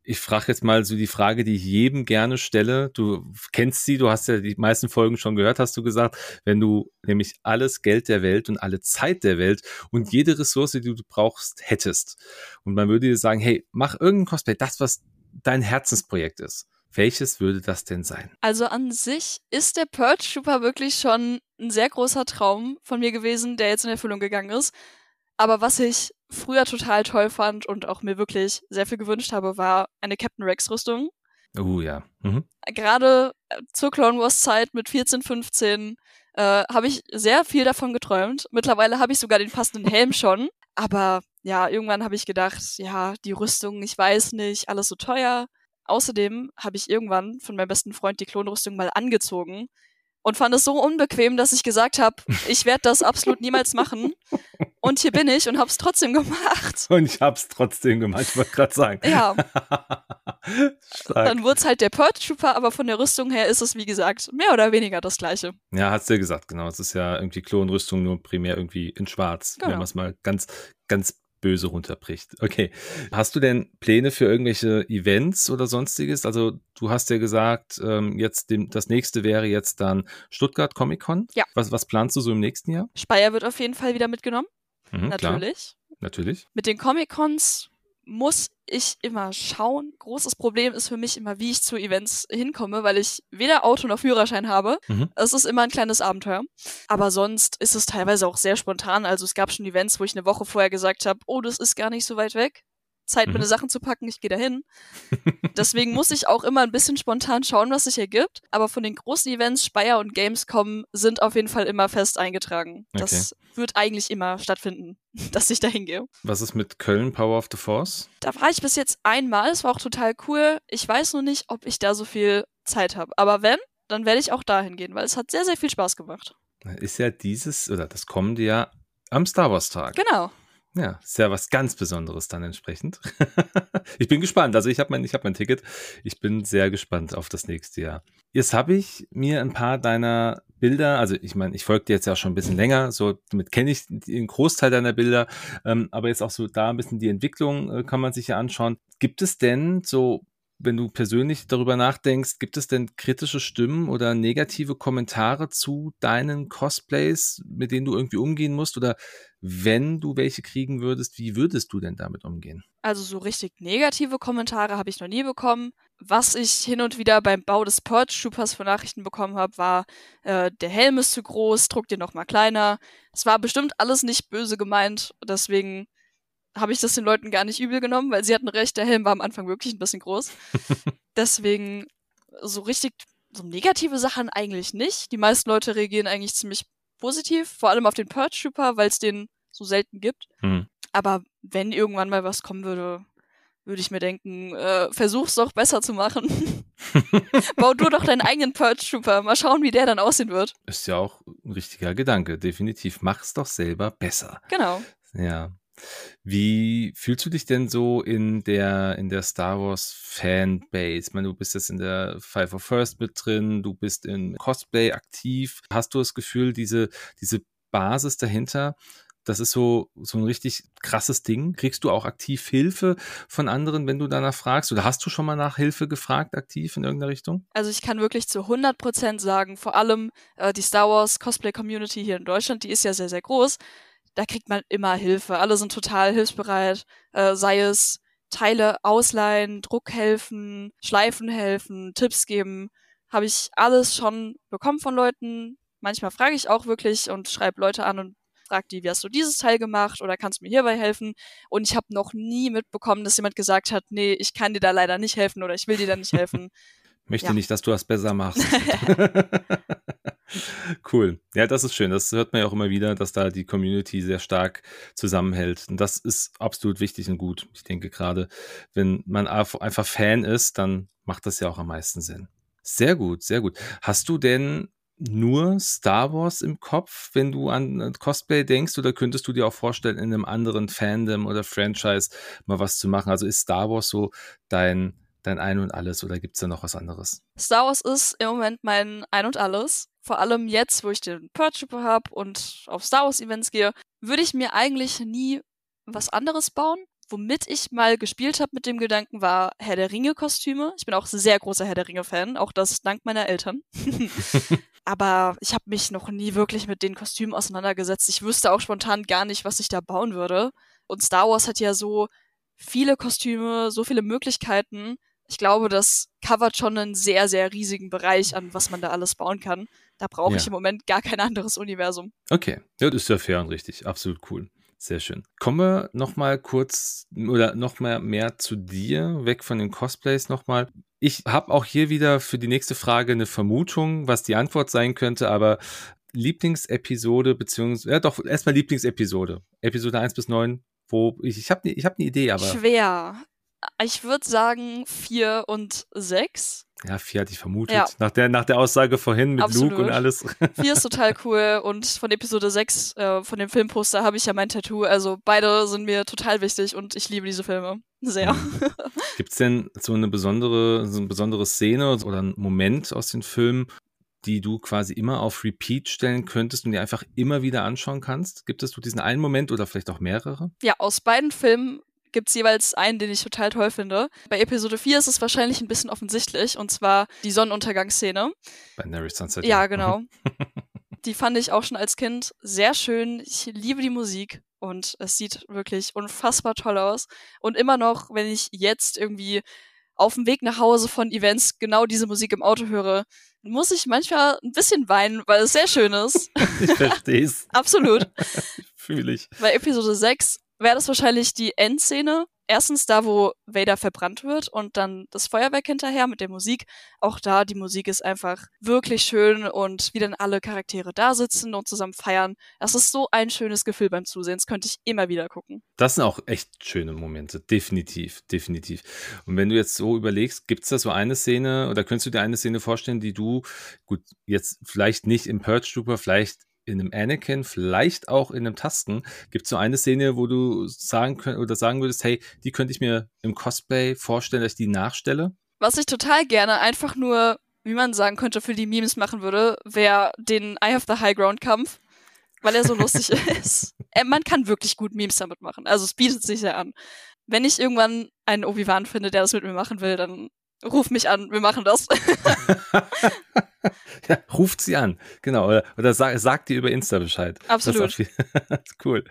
ich frage jetzt mal so die Frage, die ich jedem gerne stelle. Du kennst sie, du hast ja die meisten Folgen schon gehört, hast du gesagt. Wenn du nämlich alles Geld der Welt und alle Zeit der Welt und jede Ressource, die du brauchst, hättest. Und man würde dir sagen, hey, mach irgendein Cosplay, das, was dein Herzensprojekt ist. Welches würde das denn sein? Also an sich ist der Purge Trooper wirklich schon ein sehr großer Traum von mir gewesen, der jetzt in Erfüllung gegangen ist. Aber was ich früher total toll fand und auch mir wirklich sehr viel gewünscht habe, war eine Captain Rex Rüstung. Oh uh, ja. Mhm. Gerade äh, zur Clone Wars Zeit mit 14, 15 äh, habe ich sehr viel davon geträumt. Mittlerweile habe ich sogar den passenden Helm schon. Aber ja, irgendwann habe ich gedacht, ja, die Rüstung, ich weiß nicht, alles so teuer. Außerdem habe ich irgendwann von meinem besten Freund die Klonrüstung mal angezogen und fand es so unbequem, dass ich gesagt habe, *laughs* ich werde das absolut niemals machen. Und hier bin ich und habe es trotzdem gemacht. Und ich habe es trotzdem gemacht, ich wollte gerade sagen. Ja. *laughs* Dann wurde es halt der Purge Trooper, aber von der Rüstung her ist es, wie gesagt, mehr oder weniger das gleiche. Ja, hast du ja gesagt, genau. Es ist ja irgendwie Klonrüstung nur primär irgendwie in schwarz, genau. wenn man es mal ganz, ganz böse runterbricht. Okay. Hast du denn Pläne für irgendwelche Events oder sonstiges? Also du hast ja gesagt, ähm, jetzt dem, das nächste wäre jetzt dann Stuttgart Comic Con. Ja. Was, was planst du so im nächsten Jahr? Speyer wird auf jeden Fall wieder mitgenommen. Mhm, Natürlich. Klar. Natürlich. Mit den Comic Cons muss ich immer schauen. Großes Problem ist für mich immer, wie ich zu Events hinkomme, weil ich weder Auto noch Führerschein habe. Mhm. Es ist immer ein kleines Abenteuer. Aber sonst ist es teilweise auch sehr spontan. Also es gab schon Events, wo ich eine Woche vorher gesagt habe, oh, das ist gar nicht so weit weg. Zeit, mhm. meine Sachen zu packen, ich gehe dahin. *laughs* Deswegen muss ich auch immer ein bisschen spontan schauen, was sich ergibt. Aber von den großen Events, Speyer und Gamescom, sind auf jeden Fall immer fest eingetragen. Okay. Das wird eigentlich immer stattfinden, *laughs* dass ich dahin gehe. Was ist mit Köln Power of the Force? Da war ich bis jetzt einmal, es war auch total cool. Ich weiß nur nicht, ob ich da so viel Zeit habe. Aber wenn, dann werde ich auch dahin gehen, weil es hat sehr, sehr viel Spaß gemacht. Ist ja dieses, oder das kommende ja am Star Wars Tag. Genau. Ja, ist ja was ganz Besonderes dann entsprechend. *laughs* ich bin gespannt. Also ich habe mein, hab mein Ticket. Ich bin sehr gespannt auf das nächste Jahr. Jetzt habe ich mir ein paar deiner Bilder, also ich meine, ich folge dir jetzt ja schon ein bisschen länger, so damit kenne ich den Großteil deiner Bilder, ähm, aber jetzt auch so da ein bisschen die Entwicklung äh, kann man sich ja anschauen. Gibt es denn so wenn du persönlich darüber nachdenkst, gibt es denn kritische Stimmen oder negative Kommentare zu deinen Cosplays, mit denen du irgendwie umgehen musst? Oder wenn du welche kriegen würdest, wie würdest du denn damit umgehen? Also so richtig negative Kommentare habe ich noch nie bekommen. Was ich hin und wieder beim Bau des Purge Troopers für Nachrichten bekommen habe, war, äh, der Helm ist zu groß, druck dir noch mal kleiner. Es war bestimmt alles nicht böse gemeint, deswegen habe ich das den Leuten gar nicht übel genommen, weil sie hatten recht, der Helm war am Anfang wirklich ein bisschen groß. *laughs* Deswegen so richtig so negative Sachen eigentlich nicht. Die meisten Leute reagieren eigentlich ziemlich positiv, vor allem auf den Purge Trooper, weil es den so selten gibt. Mhm. Aber wenn irgendwann mal was kommen würde, würde ich mir denken, äh, versuch's doch besser zu machen. *laughs* Bau du doch deinen eigenen Purge Trooper. Mal schauen, wie der dann aussehen wird. Ist ja auch ein richtiger Gedanke. Definitiv. Mach's doch selber besser. Genau. Ja. Wie fühlst du dich denn so in der, in der Star Wars Fanbase? Ich meine, du bist jetzt in der Five of First mit drin, du bist in Cosplay aktiv. Hast du das Gefühl, diese, diese Basis dahinter, das ist so, so ein richtig krasses Ding. Kriegst du auch aktiv Hilfe von anderen, wenn du danach fragst? Oder hast du schon mal nach Hilfe gefragt, aktiv in irgendeiner Richtung? Also ich kann wirklich zu 100 Prozent sagen, vor allem äh, die Star Wars Cosplay Community hier in Deutschland, die ist ja sehr, sehr groß da kriegt man immer Hilfe. Alle sind total hilfsbereit, äh, sei es Teile ausleihen, Druck helfen, Schleifen helfen, Tipps geben. Habe ich alles schon bekommen von Leuten. Manchmal frage ich auch wirklich und schreibe Leute an und frage die, wie hast du dieses Teil gemacht oder kannst du mir hierbei helfen? Und ich habe noch nie mitbekommen, dass jemand gesagt hat, nee, ich kann dir da leider nicht helfen oder ich will dir da nicht helfen. *laughs* Möchte ja. nicht, dass du das besser machst. *laughs* cool. Ja, das ist schön. Das hört man ja auch immer wieder, dass da die Community sehr stark zusammenhält. Und das ist absolut wichtig und gut. Ich denke gerade, wenn man einfach Fan ist, dann macht das ja auch am meisten Sinn. Sehr gut, sehr gut. Hast du denn nur Star Wars im Kopf, wenn du an äh, Cosplay denkst, oder könntest du dir auch vorstellen, in einem anderen Fandom oder Franchise mal was zu machen? Also ist Star Wars so dein, dein Ein und Alles oder gibt es da noch was anderes? Star Wars ist im Moment mein Ein und Alles. Vor allem jetzt, wo ich den Purge Trooper habe und auf Star Wars Events gehe, würde ich mir eigentlich nie was anderes bauen. Womit ich mal gespielt habe mit dem Gedanken war Herr der Ringe Kostüme. Ich bin auch sehr großer Herr der Ringe Fan, auch das dank meiner Eltern. *laughs* aber ich habe mich noch nie wirklich mit den Kostümen auseinandergesetzt. Ich wüsste auch spontan gar nicht, was ich da bauen würde. Und Star Wars hat ja so viele Kostüme, so viele Möglichkeiten. Ich glaube, das covert schon einen sehr, sehr riesigen Bereich an, was man da alles bauen kann. Da brauche ja. ich im Moment gar kein anderes Universum. Okay, ja, das ist ja fair und richtig. Absolut cool. Sehr schön. Kommen wir nochmal kurz oder nochmal mehr zu dir, weg von den Cosplays nochmal. Ich habe auch hier wieder für die nächste Frage eine Vermutung, was die Antwort sein könnte, aber Lieblingsepisode, beziehungsweise, ja doch, erstmal Lieblingsepisode. Episode 1 bis 9, wo ich, ich habe ne, hab eine Idee, aber. Schwer. Ich würde sagen 4 und 6. Ja, vier hatte ich vermutet. Ja. Nach, der, nach der Aussage vorhin mit Absolut. Luke und alles. *laughs* Vier ist total cool und von Episode 6, äh, von dem Filmposter, habe ich ja mein Tattoo. Also beide sind mir total wichtig und ich liebe diese Filme sehr. Mhm. *laughs* Gibt es denn so eine besondere, so eine besondere Szene oder einen Moment aus den Filmen, die du quasi immer auf Repeat stellen könntest und dir einfach immer wieder anschauen kannst? Gibt es so diesen einen Moment oder vielleicht auch mehrere? Ja, aus beiden Filmen gibt es jeweils einen, den ich total toll finde. Bei Episode 4 ist es wahrscheinlich ein bisschen offensichtlich, und zwar die Sonnenuntergangsszene. Binary Sunset. Ja, genau. *laughs* die fand ich auch schon als Kind sehr schön. Ich liebe die Musik und es sieht wirklich unfassbar toll aus. Und immer noch, wenn ich jetzt irgendwie auf dem Weg nach Hause von Events genau diese Musik im Auto höre, muss ich manchmal ein bisschen weinen, weil es sehr schön ist. *laughs* Ich verstehe es. Absolut. *laughs* Fühle ich. Bei Episode 6 wäre das wahrscheinlich die Endszene. Erstens da, wo Vader verbrannt wird und dann das Feuerwerk hinterher mit der Musik. Auch da, die Musik ist einfach wirklich schön und wie dann alle Charaktere da sitzen und zusammen feiern. Das ist so ein schönes Gefühl beim Zusehen. Das könnte ich immer wieder gucken. Das sind auch echt schöne Momente. Definitiv, definitiv. Und wenn du jetzt so überlegst, gibt es da so eine Szene oder könntest du dir eine Szene vorstellen, die du, gut, jetzt vielleicht nicht im Purge Trooper, vielleicht in einem Anakin, vielleicht auch in einem Tasten, gibt es so eine Szene, wo du sagen könnt, oder sagen würdest, hey, die könnte ich mir im Cosplay vorstellen, dass ich die nachstelle? Was ich total gerne einfach nur, wie man sagen könnte, für die Memes machen würde, wäre den I have the High Ground Kampf, weil er so lustig *laughs* ist. Äh, man kann wirklich gut Memes damit machen. Also es bietet sich sehr an. Wenn ich irgendwann einen Obi-Wan finde, der das mit mir machen will, dann ruf mich an, wir machen das. *laughs* ja, ruft sie an, genau. Oder, oder sag, sagt dir über Insta Bescheid. Absolut. *laughs* cool.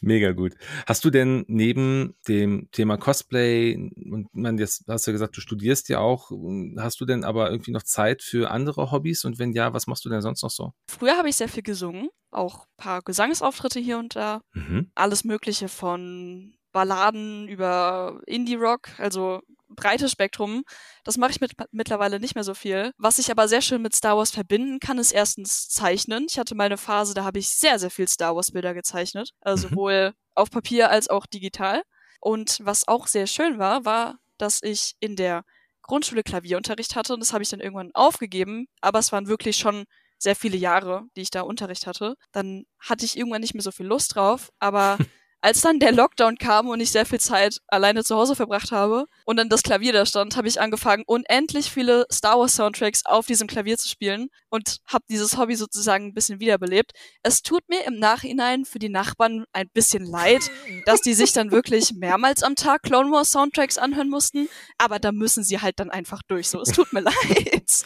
Mega gut. Hast du denn neben dem Thema Cosplay, und man, jetzt hast du gesagt, du studierst ja auch, hast du denn aber irgendwie noch Zeit für andere Hobbys? Und wenn ja, was machst du denn sonst noch so? Früher habe ich sehr viel gesungen, auch ein paar Gesangsauftritte hier und da. Mhm. Alles Mögliche von Balladen über Indie-Rock, also breites Spektrum. Das mache ich mit, mittlerweile nicht mehr so viel. Was ich aber sehr schön mit Star Wars verbinden kann, ist erstens Zeichnen. Ich hatte mal eine Phase, da habe ich sehr, sehr viel Star Wars-Bilder gezeichnet. Also mhm. sowohl auf Papier als auch digital. Und was auch sehr schön war, war, dass ich in der Grundschule Klavierunterricht hatte und das habe ich dann irgendwann aufgegeben, aber es waren wirklich schon sehr viele Jahre, die ich da Unterricht hatte. Dann hatte ich irgendwann nicht mehr so viel Lust drauf, aber *laughs* als dann der Lockdown kam und ich sehr viel Zeit alleine zu Hause verbracht habe und dann das Klavier da stand, habe ich angefangen, unendlich viele Star Wars Soundtracks auf diesem Klavier zu spielen und habe dieses Hobby sozusagen ein bisschen wiederbelebt. Es tut mir im Nachhinein für die Nachbarn ein bisschen leid, dass die sich dann wirklich mehrmals am Tag Clone Wars Soundtracks anhören mussten, aber da müssen sie halt dann einfach durch. So, es tut mir *laughs* leid.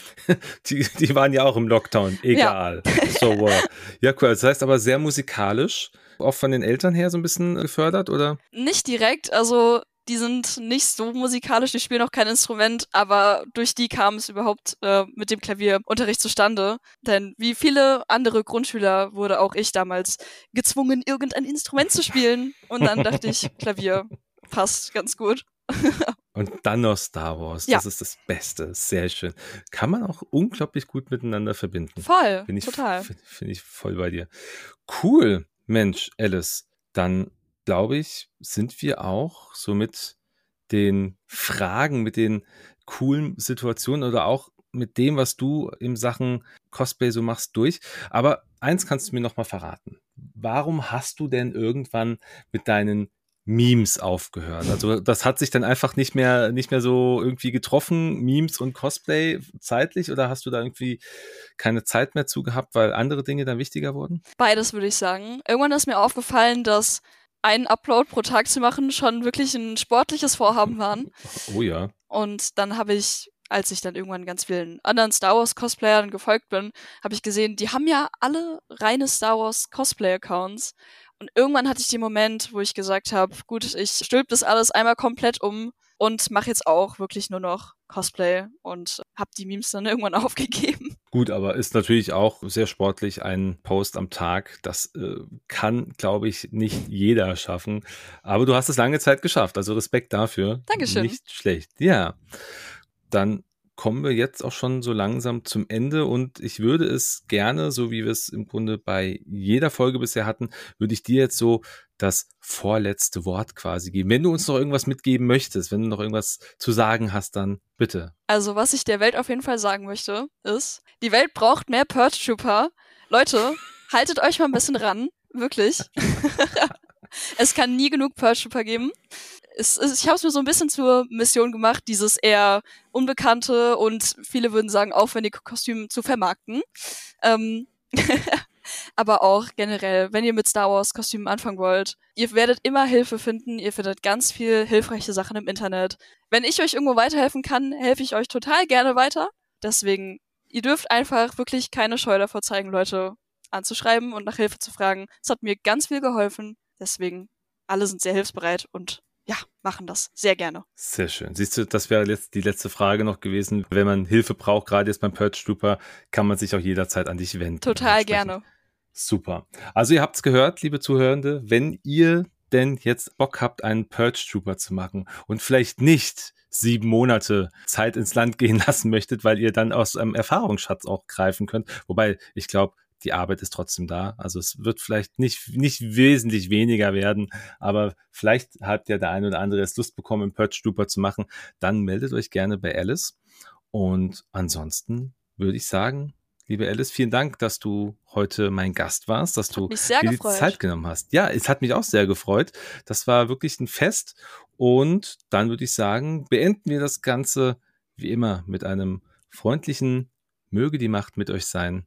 Die, die waren ja auch im Lockdown, egal. Ja. So what. Ja, cool. Das heißt aber sehr musikalisch auch von den Eltern her so ein bisschen gefördert, oder? Nicht direkt, also die sind nicht so musikalisch, die spielen auch kein Instrument, aber durch die kam es überhaupt äh, mit dem Klavierunterricht zustande. Denn wie viele andere Grundschüler wurde auch ich damals gezwungen, irgendein Instrument zu spielen. Und dann dachte ich, *laughs* Klavier passt ganz gut. *laughs* Und dann noch Star Wars. Ja. Das ist das Beste. Sehr schön. Kann man auch unglaublich gut miteinander verbinden. Voll. Find ich, total. Finde find ich voll bei dir. Cool. Mensch, Alice, dann glaube ich, sind wir auch so mit den Fragen, mit den coolen Situationen oder auch mit dem, was du in Sachen Cosplay so machst, durch. Aber eins kannst du mir noch mal verraten. Warum hast du denn irgendwann mit deinen Memes aufgehört. Also das hat sich dann einfach nicht mehr, nicht mehr so irgendwie getroffen, Memes und Cosplay zeitlich oder hast du da irgendwie keine Zeit mehr zu gehabt, weil andere Dinge dann wichtiger wurden? Beides würde ich sagen. Irgendwann ist mir aufgefallen, dass ein Upload pro Tag zu machen schon wirklich ein sportliches Vorhaben war. *laughs* Oh ja. Und dann habe ich als ich dann irgendwann ganz vielen anderen Star Wars Cosplayern gefolgt bin, habe ich gesehen, die haben ja alle reine Star Wars Cosplay Accounts und irgendwann hatte ich den Moment, wo ich gesagt habe, gut, ich stülp das alles einmal komplett um und mache jetzt auch wirklich nur noch Cosplay und habe die Memes dann *laughs* irgendwann aufgegeben. Gut, aber ist natürlich auch sehr sportlich ein Post am Tag. Das äh, kann, glaube ich, nicht jeder schaffen. Aber du hast es lange Zeit geschafft. Also Respekt dafür. Dankeschön. Nicht schlecht. Ja. Dann kommen wir jetzt auch schon so langsam zum Ende und ich würde es gerne, so wie wir es im Grunde bei jeder Folge bisher hatten, würde ich dir jetzt so das vorletzte Wort quasi geben. Wenn du uns noch irgendwas mitgeben möchtest, wenn du noch irgendwas zu sagen hast, dann bitte. Also, was ich der Welt auf jeden Fall sagen möchte, ist, die Welt braucht mehr Purge Trooper. Leute, haltet euch mal ein bisschen ran. Wirklich. *laughs* *laughs* es kann nie genug Purge Trooper geben es, es, ich habe es mir so ein bisschen zur Mission gemacht, dieses eher unbekannte und viele würden sagen aufwendige Kostüm zu vermarkten. Ähm, *laughs* aber auch generell, wenn ihr mit Star Wars Kostümen anfangen wollt, ihr werdet immer Hilfe finden, ihr findet ganz viel hilfreiche Sachen im Internet. Wenn ich euch irgendwo weiterhelfen kann, helfe ich euch total gerne weiter. Deswegen, ihr dürft einfach wirklich keine Scheu davor zeigen, Leute anzuschreiben und nach Hilfe zu fragen. Es hat mir ganz viel geholfen. Deswegen, alle sind sehr hilfsbereit und ja, machen das sehr gerne. Sehr schön. Siehst du, das wäre jetzt die letzte Frage noch gewesen. Wenn man Hilfe braucht, gerade jetzt beim Purge Trooper, kann man sich auch jederzeit an dich wenden. Total gerne. Super. Also ihr habt es gehört, liebe Zuhörende, wenn ihr denn jetzt Bock habt, einen Purge Trooper zu machen und vielleicht nicht sieben Monate Zeit ins Land gehen *laughs* lassen möchtet, weil ihr dann aus einem Erfahrungsschatz auch greifen könnt. Wobei, ich glaube, die Arbeit ist trotzdem da. Also es wird vielleicht nicht, nicht wesentlich weniger werden, aber vielleicht hat ja der eine oder andere es Lust bekommen, einen Purge Duper zu machen. Dann meldet euch gerne bei Alice. Und ansonsten würde ich sagen, liebe Alice, vielen Dank, dass du heute mein Gast warst, dass du dir die Zeit genommen hast. Ja, es hat mich auch sehr gefreut. Das war wirklich ein Fest. Und dann würde ich sagen, beenden wir das Ganze wie immer mit einem freundlichen Möge die Macht mit euch sein